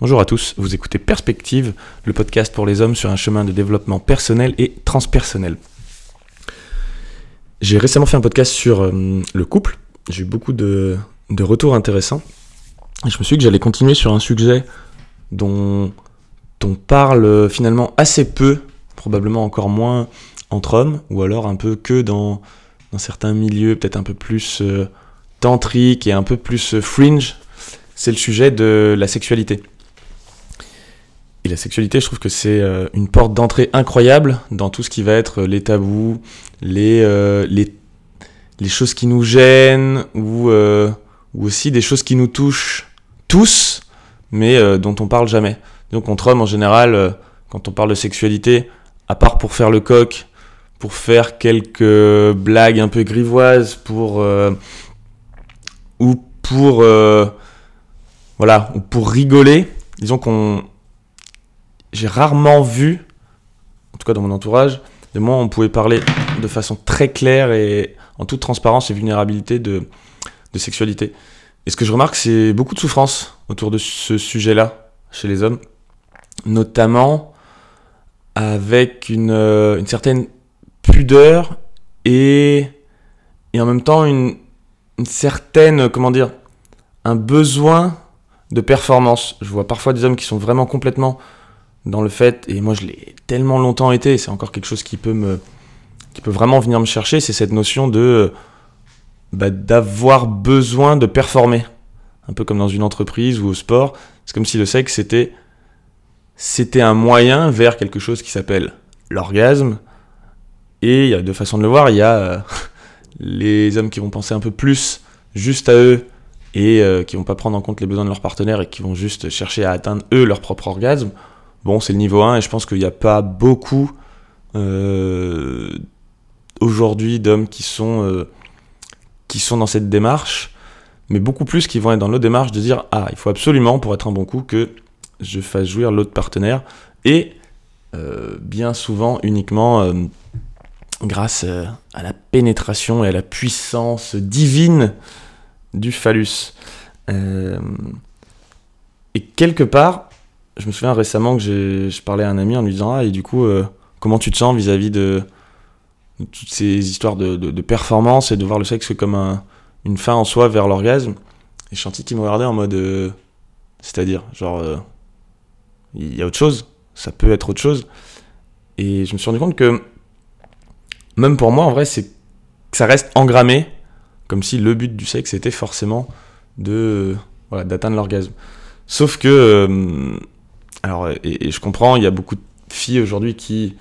Bonjour à tous, vous écoutez Perspective, le podcast pour les hommes sur un chemin de développement personnel et transpersonnel. J'ai récemment fait un podcast sur euh, le couple, j'ai eu beaucoup de, retours intéressants, je me suis dit que j'allais continuer sur un sujet dont on parle euh, finalement assez peu, probablement encore moins entre hommes, ou alors un peu que dans, certains milieux peut-être un peu plus euh, tantriques et un peu plus fringe, c'est le sujet de la sexualité. Et la sexualité, je trouve que c'est euh, une porte d'entrée incroyable dans tout ce qui va être euh, les tabous, les, euh, les, les choses qui nous gênent, ou, ou aussi des choses qui nous touchent tous, mais dont on parle jamais. Donc contre hommes, en général, quand on parle de sexualité, à part pour faire le coq, pour faire quelques blagues un peu grivoises, pour... ou pour... voilà, ou pour rigoler, disons qu'on j'ai rarement vu, en tout cas dans mon entourage, de moi on pouvait parler de façon très claire et en toute transparence et vulnérabilité de, de sexualité. Et ce que je remarque, c'est beaucoup de souffrance autour de ce sujet-là chez les hommes, notamment avec une, une certaine pudeur et, et en même temps une, une certaine, comment dire, un besoin de performance. Je vois parfois des hommes qui sont vraiment complètement dans le fait, et moi je l'ai tellement longtemps été, c'est encore quelque chose qui peut me qui peut vraiment venir me chercher, c'est cette notion de bah, d'avoir besoin de performer, un peu comme dans une entreprise ou au sport. C'est comme si le sexe c'était c'était un moyen vers quelque chose qui s'appelle l'orgasme. Et il y a deux façons de le voir. Il y a euh, les hommes qui vont penser un peu plus juste à eux et euh, qui vont pas prendre en compte les besoins de leur partenaire et qui vont juste chercher à atteindre eux leur propre orgasme. Bon, c'est le niveau 1 et je pense qu'il n'y a pas beaucoup euh, aujourd'hui d'hommes qui sont euh, qui sont dans cette démarche, mais beaucoup plus qui vont être dans l'autre démarche de dire ah il faut absolument pour être un bon coup que je fasse jouir l'autre partenaire et euh, bien souvent uniquement grâce à la pénétration et à la puissance divine du phallus. et quelque part, je me souviens récemment que je parlais à un ami en lui disant Ah, et du coup, euh, comment tu te sens vis-à-vis de, toutes ces histoires de, performance et de voir le sexe comme une fin en soi vers l'orgasme? Et sentis qu'il me regardait en mode euh, C'est-à-dire, genre, euh, il y a autre chose, ça peut être autre chose. Et je me suis rendu compte que, même pour moi, en vrai, c'est ça reste engrammé, comme si le but du sexe était forcément de voilà, d'atteindre l'orgasme. Sauf que alors, et, je comprends, il y a beaucoup de filles aujourd'hui qui,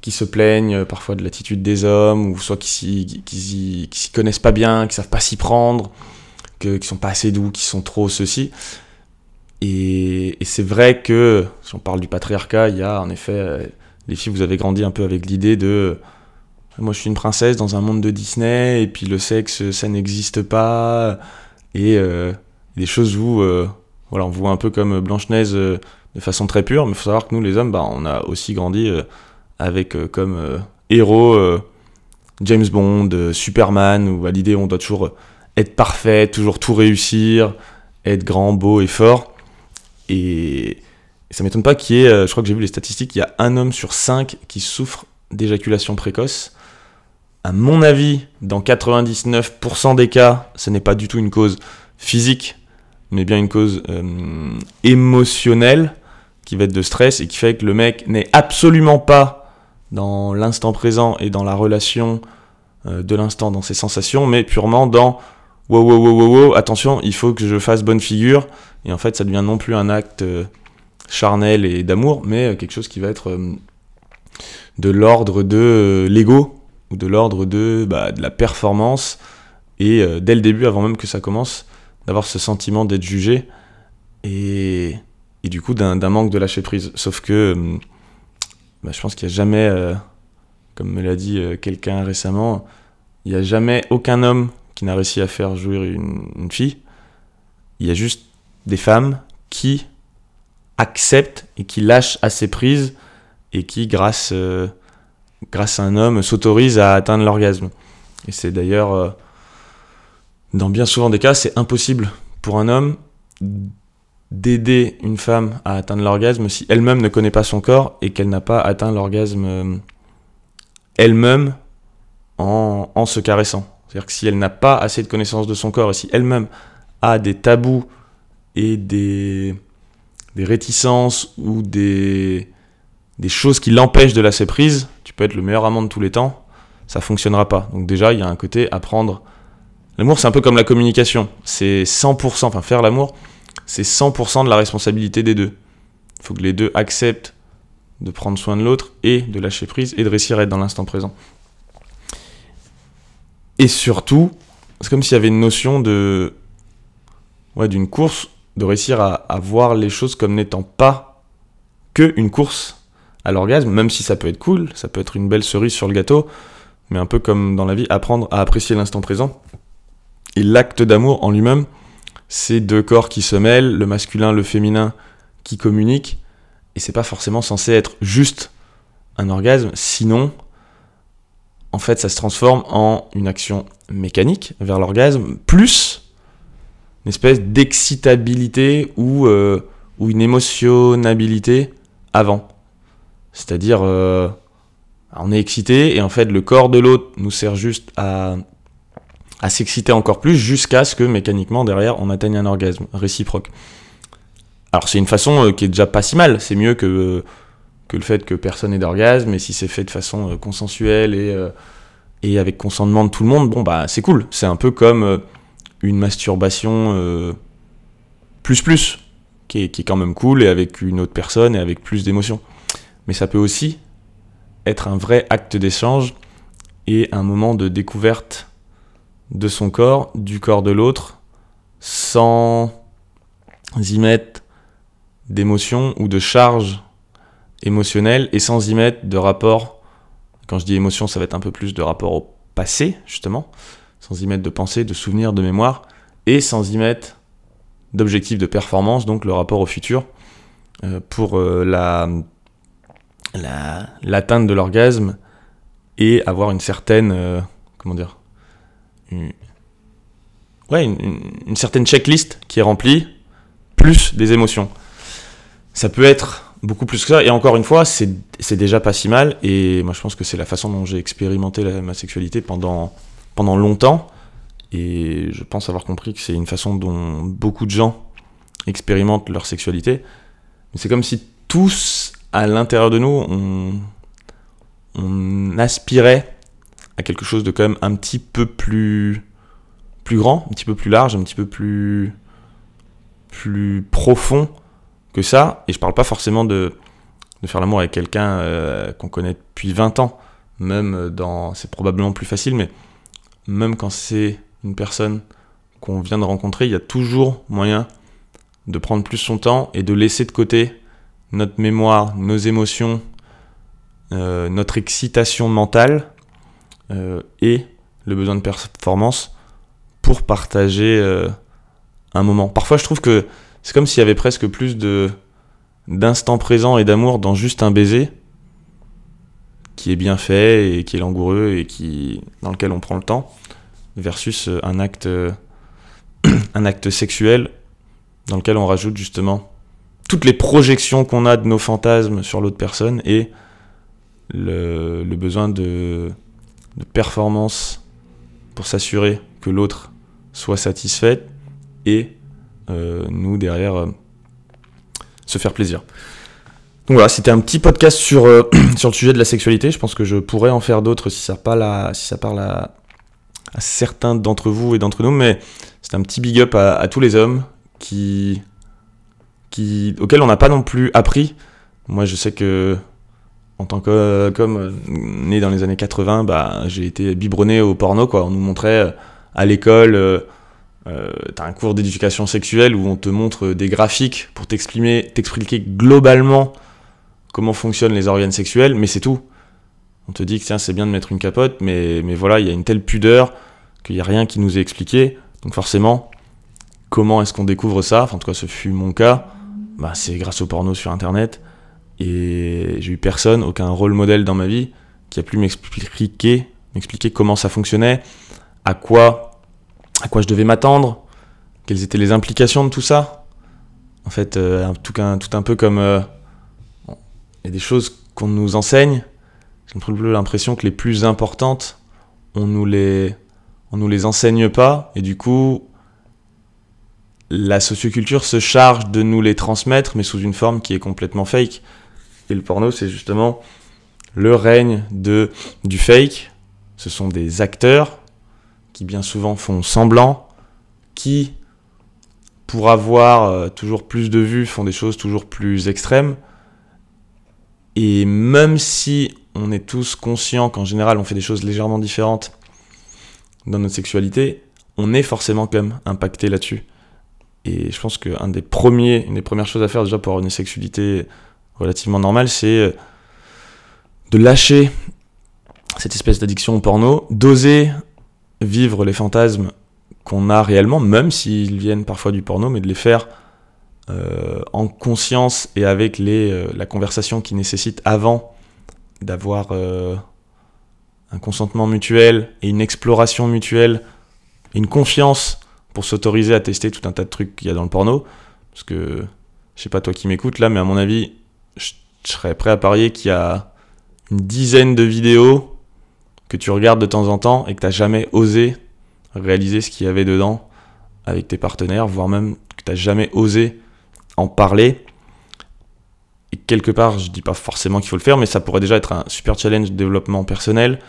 qui se plaignent euh, parfois de l'attitude des hommes, ou soit qui s'y, qui, s'y connaissent pas bien, qui savent pas s'y prendre, que, qui sont pas assez doux, qui sont trop ceci. Et, c'est vrai que, si on parle du patriarcat, il y a en effet, euh, les filles, vous avez grandi un peu avec l'idée de euh, moi je suis une princesse dans un monde de Disney, et puis le sexe, ça n'existe pas, et des choses où voilà, on voit un peu comme Blanche-Neige de façon très pure, mais il faut savoir que nous, les hommes, bah, on a aussi grandi euh, avec euh, comme euh, héros James Bond, Superman, où à l'idée on doit toujours être parfait, toujours tout réussir, être grand, beau et fort. Et, ça m'étonne pas qu'il y ait, je crois que j'ai vu les statistiques, il y a un homme sur cinq qui souffre d'éjaculation précoce. À mon avis, dans 99% des cas, ce n'est pas du tout une cause physique, mais bien une cause émotionnelle qui va être de stress et qui fait que le mec n'est absolument pas dans l'instant présent et dans la relation euh, de l'instant, dans ses sensations, mais purement dans wow, wow, wow, wow, wow, attention, il faut que je fasse bonne figure. Et en fait, ça devient non plus un acte euh, charnel et d'amour, mais euh, quelque chose qui va être de l'ordre de l'ego ou de l'ordre de, bah, de la performance. Et dès le début, avant même que ça commence, d'avoir ce sentiment d'être jugé. Et et du coup d'un manque de lâcher prise. Sauf que euh, bah, je pense qu'il n'y a jamais, euh, comme me l'a dit euh, quelqu'un récemment, il n'y a jamais aucun homme qui n'a réussi à faire jouir une, fille. Il y a juste des femmes qui acceptent et qui lâchent assez prise et qui, grâce, grâce à un homme, s'autorisent à atteindre l'orgasme. Et c'est d'ailleurs, dans bien souvent des cas, c'est impossible pour un homme d'aider une femme à atteindre l'orgasme si elle-même ne connaît pas son corps et qu'elle n'a pas atteint l'orgasme euh, elle-même en, en, se caressant. C'est-à-dire que si elle n'a pas assez de connaissance de son corps et si elle-même a des tabous et des, des réticences ou des, des choses qui l'empêchent de lâcher prise, tu peux être le meilleur amant de tous les temps, ça fonctionnera pas. Donc déjà, il y a un côté apprendre. L'amour, c'est un peu comme la communication. C'est 100%, enfin faire l'amour, c'est 100% de la responsabilité des deux. Il faut que les deux acceptent de prendre soin de l'autre et de lâcher prise et de réussir à être dans l'instant présent. Et surtout, c'est comme s'il y avait une notion de ouais, d'une course, de réussir à, voir les choses comme n'étant pas que une course à l'orgasme, même si ça peut être cool, ça peut être une belle cerise sur le gâteau, mais un peu comme dans la vie, apprendre à apprécier l'instant présent. Et l'acte d'amour en lui-même, c'est deux corps qui se mêlent, le masculin, le féminin qui communiquent, et c'est pas forcément censé être juste un orgasme, sinon, en fait, ça se transforme en une action mécanique vers l'orgasme, plus une espèce d'excitabilité ou, euh, une émotionnabilité avant. C'est-à-dire, euh, on est excité et en fait, le corps de l'autre nous sert juste à, à s'exciter encore plus jusqu'à ce que mécaniquement, derrière, on atteigne un orgasme réciproque. Alors, c'est une façon euh, qui est déjà pas si mal. C'est mieux que, que le fait que personne n'ait d'orgasme et si c'est fait de façon euh, consensuelle et, et avec consentement de tout le monde, bon, bah, c'est cool. C'est un peu comme une masturbation plus plus, qui est, qui est quand même cool et avec une autre personne et avec plus d'émotion mais ça peut aussi être un vrai acte d'échange et un moment de découverte de son corps, du corps de l'autre, sans y mettre d'émotion ou de charge émotionnelle et sans y mettre de rapport, quand je dis émotion, ça va être un peu plus de rapport au passé, justement, sans y mettre de pensée, de souvenir, de mémoire, et sans y mettre d'objectif de performance, donc le rapport au futur, euh, pour euh, la l'atteinte de l'orgasme et avoir une certaine euh, comment dire une, ouais une, certaine checklist qui est remplie plus des émotions. Ça peut être beaucoup plus que ça et encore une fois c'est déjà pas si mal et moi je pense que c'est la façon dont j'ai expérimenté ma sexualité pendant pendant longtemps et je pense avoir compris que c'est une façon dont beaucoup de gens expérimentent leur sexualité. Mais c'est comme si tous à l'intérieur de nous, on, on aspirait à quelque chose de quand même un petit peu plus, grand, un petit peu plus large, un petit peu plus, profond que ça. Et je parle pas forcément de, de faire l'amour avec quelqu'un euh, qu'on connaît depuis 20 ans. Même dans. C'est probablement plus facile, mais même quand c'est une personne qu'on vient de rencontrer, il y a toujours moyen de prendre plus son temps et de laisser de côté notre mémoire, nos émotions, euh, notre excitation mentale et le besoin de performance pour partager euh, un moment. Parfois, je trouve que c'est comme s'il y avait presque plus de d'instant présent et d'amour dans juste un baiser qui est bien fait et qui est langoureux et qui dans lequel on prend le temps versus un acte un acte sexuel dans lequel on rajoute justement toutes les projections qu'on a de nos fantasmes sur l'autre personne et le, besoin de, performance pour s'assurer que l'autre soit satisfait et euh, nous derrière euh, se faire plaisir. Donc voilà, c'était un petit podcast sur, euh, sur le sujet de la sexualité. Je pense que je pourrais en faire d'autres si ça parle à, si ça parle à, certains d'entre vous et d'entre nous, mais c'est un petit big up à tous les hommes qui auquel on n'a pas non plus appris. Moi, je sais que en tant que comme né dans les années 80, bah, j'ai été biberonné au porno. Quoi. On nous montrait euh, à l'école, euh, euh, t'as un cours d'éducation sexuelle où on te montre des graphiques pour t'expliquer globalement comment fonctionnent les organes sexuels, mais c'est tout. On te dit que c'est bien de mettre une capote, mais, mais voilà, il y a une telle pudeur qu'il n'y a rien qui nous est expliqué. Donc forcément, comment est-ce qu'on découvre ça? Enfin, en tout cas, ce fut mon cas bah, c'est grâce au porno sur internet. Et j'ai eu personne, aucun rôle modèle dans ma vie qui a pu m'expliquer, m'expliquer comment ça fonctionnait, à quoi, à quoi je devais m'attendre, quelles étaient les implications de tout ça. En fait, euh, tout, un, peu comme... Euh, il y a des choses qu'on nous enseigne. J'ai un peu l'impression que les plus importantes, on nous les, on nous les enseigne pas. Et du coup, la socioculture se charge de nous les transmettre, mais sous une forme qui est complètement fake. Et le porno, c'est justement le règne de, du fake. Ce sont des acteurs qui bien souvent font semblant, qui, pour avoir euh, toujours plus de vues, font des choses toujours plus extrêmes. Et même si on est tous conscients qu'en général on fait des choses légèrement différentes dans notre sexualité, on est forcément quand même impacté là-dessus. Et je pense qu'une des, des premières choses à faire déjà pour avoir une sexualité relativement normale, c'est euh, de lâcher cette espèce d'addiction au porno, d'oser vivre les fantasmes qu'on a réellement, même s'ils viennent parfois du porno, mais de les faire euh, en conscience et avec euh, la conversation qui nécessite avant d'avoir un consentement mutuel et une exploration mutuelle, une confiance pour s'autoriser à tester tout un tas de trucs qu'il y a dans le porno. Parce que, je sais pas toi qui m'écoutes là, mais à mon avis, je, serais prêt à parier qu'il y a une dizaine de vidéos que tu regardes de temps en temps et que tu n'as jamais osé réaliser ce qu'il y avait dedans avec tes partenaires, voire même que tu n'as jamais osé en parler. Et quelque part, je dis pas forcément qu'il faut le faire, mais ça pourrait déjà être un super challenge de développement personnel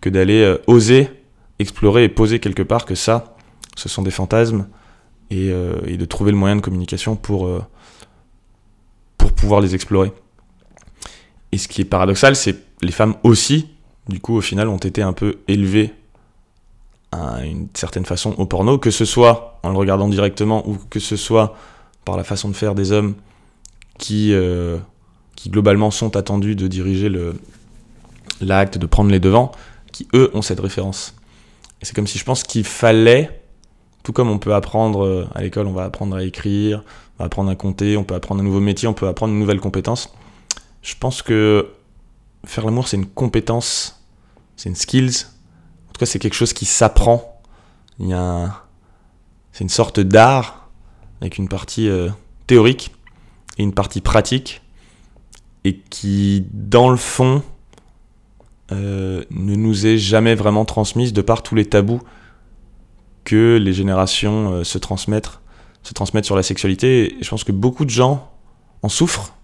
que d'aller euh, oser explorer et poser quelque part que ça, ce sont des fantasmes euh, et, de trouver le moyen de communication pour, euh, pour pouvoir les explorer. Et ce qui est paradoxal, c'est les femmes aussi, du coup, au final, ont été un peu élevées à une certaine façon au porno, que ce soit en le regardant directement ou que ce soit par la façon de faire des hommes qui, euh, qui globalement sont attendus de diriger l'acte, de prendre les devants, qui eux ont cette référence. C'est comme si je pense qu'il fallait tout comme on peut apprendre euh, à l'école, on va apprendre à écrire, on va apprendre à compter, on peut apprendre un nouveau métier, on peut apprendre une nouvelle compétence. Je pense que faire l'amour, c'est une compétence, c'est une skills. En tout cas, c'est quelque chose qui s'apprend. Il y a C'est une sorte d'art avec une partie euh, théorique et une partie pratique et qui, dans le fond, euh, ne nous est jamais vraiment transmise de par tous les tabous que les générations euh, se transmettent, se transmettent sur la sexualité. Et je pense que beaucoup de gens en souffrent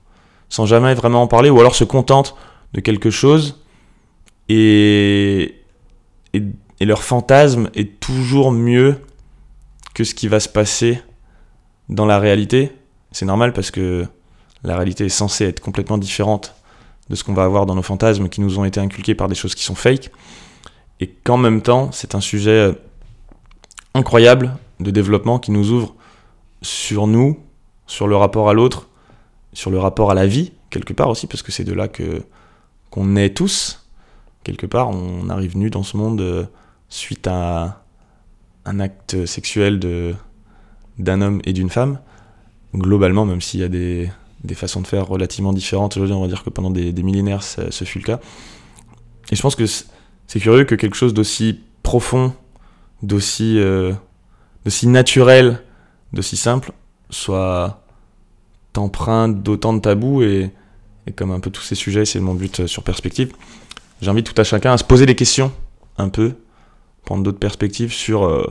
sans jamais vraiment en parler, ou alors se contentent de quelque chose et, leur fantasme est toujours mieux que ce qui va se passer dans la réalité. C'est normal parce que la réalité est censée être complètement différente de ce qu'on va avoir dans nos fantasmes qui nous ont été inculqués par des choses qui sont fake. Et qu'en même temps, c'est un sujet euh, incroyable de développement qui nous ouvre sur nous, sur le rapport à l'autre, sur le rapport à la vie, quelque part aussi, parce que c'est de là que qu'on est tous. Quelque part, on arrive nu dans ce monde euh, suite à un acte sexuel de d'un homme et d'une femme. Globalement, même s'il y a des, des, façons de faire relativement différentes, on va dire que pendant des, millénaires, ce fut le cas. Et je pense que c'est curieux que quelque chose d'aussi profond d'aussi euh, naturel, d'aussi simple, soit empreinte d'autant de tabous et, comme un peu tous ces sujets, c'est mon but euh, sur perspective. J'invite tout à chacun à se poser des questions un peu, prendre d'autres perspectives sur euh,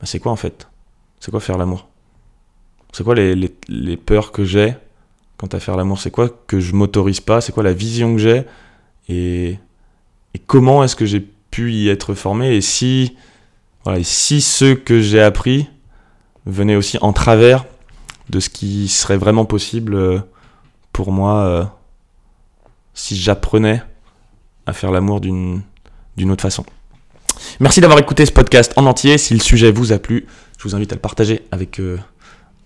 bah, c'est quoi en fait? C'est quoi faire l'amour? C'est quoi les, les, peurs que j'ai quant à faire l'amour? C'est quoi que je m'autorise pas? C'est quoi la vision que j'ai? Et, et comment est-ce que j'ai pu y être formé? Et si et si ce que j'ai appris venait aussi en travers de ce qui serait vraiment possible euh, pour moi euh, si j'apprenais à faire l'amour d'une autre façon. Merci d'avoir écouté ce podcast en entier. Si le sujet vous a plu, je vous invite à le partager avec, euh,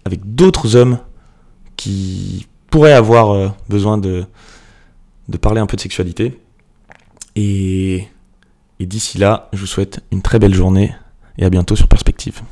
avec d'autres hommes qui pourraient avoir besoin de, de parler un peu de sexualité. Et, et d'ici là, je vous souhaite une très belle journée et à bientôt sur Perspective.